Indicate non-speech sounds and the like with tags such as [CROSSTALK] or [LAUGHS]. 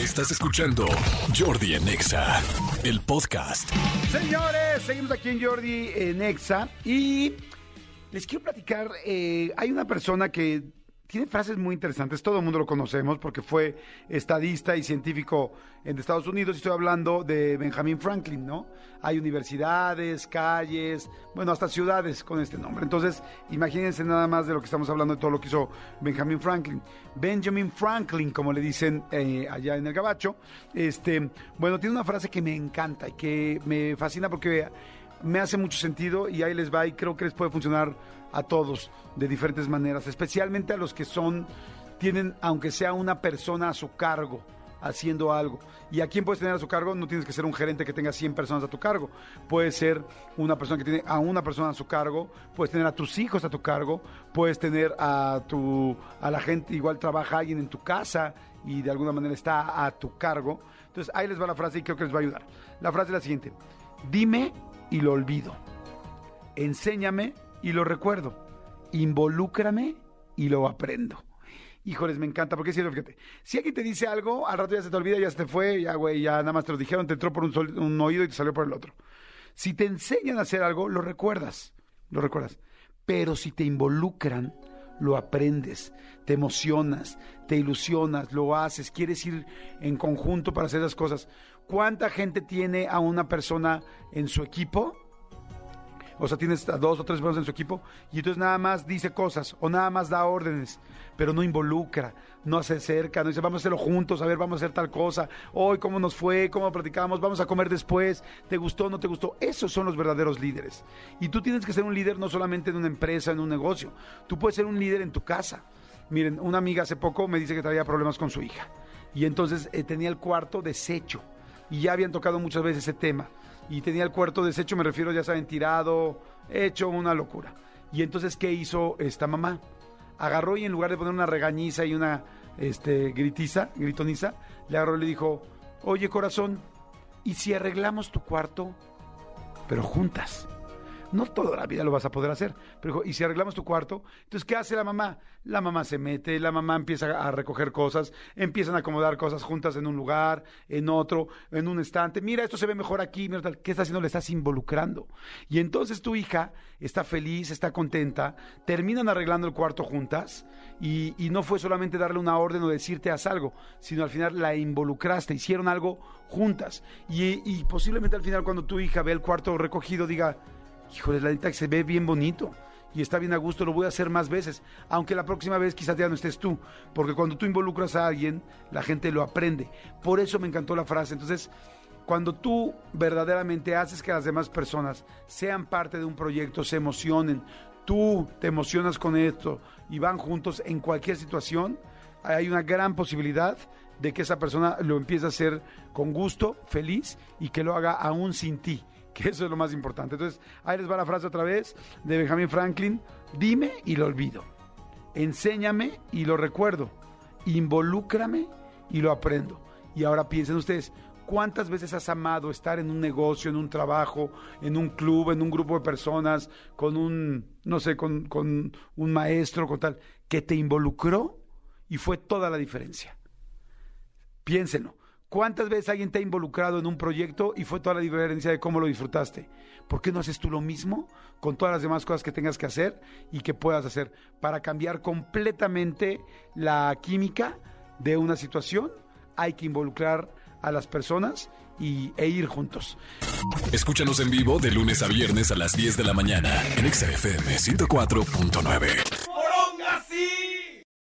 Estás escuchando Jordi Anexa, el podcast. Señores, seguimos aquí en Jordi en Exa y les quiero platicar, eh, hay una persona que tiene frases muy interesantes, todo el mundo lo conocemos porque fue estadista y científico en Estados Unidos, y estoy hablando de Benjamin Franklin, ¿no? Hay universidades, calles, bueno, hasta ciudades con este nombre. Entonces, imagínense nada más de lo que estamos hablando, de todo lo que hizo Benjamin Franklin. Benjamin Franklin, como le dicen eh, allá en el Gabacho, este, bueno, tiene una frase que me encanta y que me fascina porque me hace mucho sentido y ahí les va y creo que les puede funcionar a todos de diferentes maneras, especialmente a los que son, tienen, aunque sea una persona a su cargo, haciendo algo. ¿Y a quién puedes tener a su cargo? No tienes que ser un gerente que tenga 100 personas a tu cargo. Puedes ser una persona que tiene a una persona a su cargo, puedes tener a tus hijos a tu cargo, puedes tener a tu a la gente, igual trabaja alguien en tu casa y de alguna manera está a tu cargo. Entonces, ahí les va la frase y creo que les va a ayudar. La frase es la siguiente: Dime y lo olvido. Enséñame y lo recuerdo. Involúcrame y lo aprendo. Híjoles, me encanta, porque es fíjate. Si alguien te dice algo, al rato ya se te olvida, ya se te fue, ya, güey, ya nada más te lo dijeron, te entró por un, un oído y te salió por el otro. Si te enseñan a hacer algo, lo recuerdas, lo recuerdas. Pero si te involucran, lo aprendes, te emocionas, te ilusionas, lo haces, quieres ir en conjunto para hacer las cosas. ¿Cuánta gente tiene a una persona en su equipo? O sea, tienes a dos o tres personas en su equipo y entonces nada más dice cosas o nada más da órdenes, pero no involucra, no se acerca, no dice vamos a hacerlo juntos, a ver, vamos a hacer tal cosa, hoy cómo nos fue, cómo platicamos, vamos a comer después, ¿te gustó, no te gustó? Esos son los verdaderos líderes. Y tú tienes que ser un líder no solamente en una empresa, en un negocio, tú puedes ser un líder en tu casa. Miren, una amiga hace poco me dice que traía problemas con su hija. Y entonces eh, tenía el cuarto deshecho. Y ya habían tocado muchas veces ese tema y tenía el cuarto deshecho, me refiero, ya saben, tirado, hecho una locura. Y entonces, ¿qué hizo esta mamá? Agarró y en lugar de poner una regañiza y una este, gritiza, gritoniza, le agarró y le dijo, oye corazón, ¿y si arreglamos tu cuarto, pero juntas? No toda la vida lo vas a poder hacer. Pero, dijo, ¿y si arreglamos tu cuarto? Entonces, ¿qué hace la mamá? La mamá se mete, la mamá empieza a recoger cosas, empiezan a acomodar cosas juntas en un lugar, en otro, en un estante. Mira, esto se ve mejor aquí. Mira. ¿Qué está haciendo? Le estás involucrando. Y entonces tu hija está feliz, está contenta, terminan arreglando el cuarto juntas y, y no fue solamente darle una orden o decirte haz algo, sino al final la involucraste, hicieron algo juntas. Y, y posiblemente al final cuando tu hija ve el cuarto recogido diga, híjole, la neta que se ve bien bonito y está bien a gusto, lo voy a hacer más veces, aunque la próxima vez quizás ya no estés tú, porque cuando tú involucras a alguien, la gente lo aprende. Por eso me encantó la frase. Entonces, cuando tú verdaderamente haces que las demás personas sean parte de un proyecto, se emocionen, tú te emocionas con esto y van juntos en cualquier situación, hay una gran posibilidad de que esa persona lo empiece a hacer con gusto, feliz y que lo haga aún sin ti [LAUGHS] que eso es lo más importante. Entonces, ahí les va la frase otra vez de Benjamin Franklin, dime y lo olvido, enséñame y lo recuerdo, involúcrame y lo aprendo. Y ahora piensen ustedes, ¿cuántas veces has amado estar en un negocio, en un trabajo, en un club, en un grupo de personas, con un, no sé, con, con un maestro, con tal, que te involucró y fue toda la diferencia? Piénsenlo. ¿Cuántas veces alguien te ha involucrado en un proyecto y fue toda la diferencia de cómo lo disfrutaste? ¿Por qué no haces tú lo mismo con todas las demás cosas que tengas que hacer y que puedas hacer para cambiar completamente la química de una situación? Hay que involucrar a las personas y, e ir juntos. Escúchanos en vivo de lunes a viernes a las 10 de la mañana en Exa FM 104.9.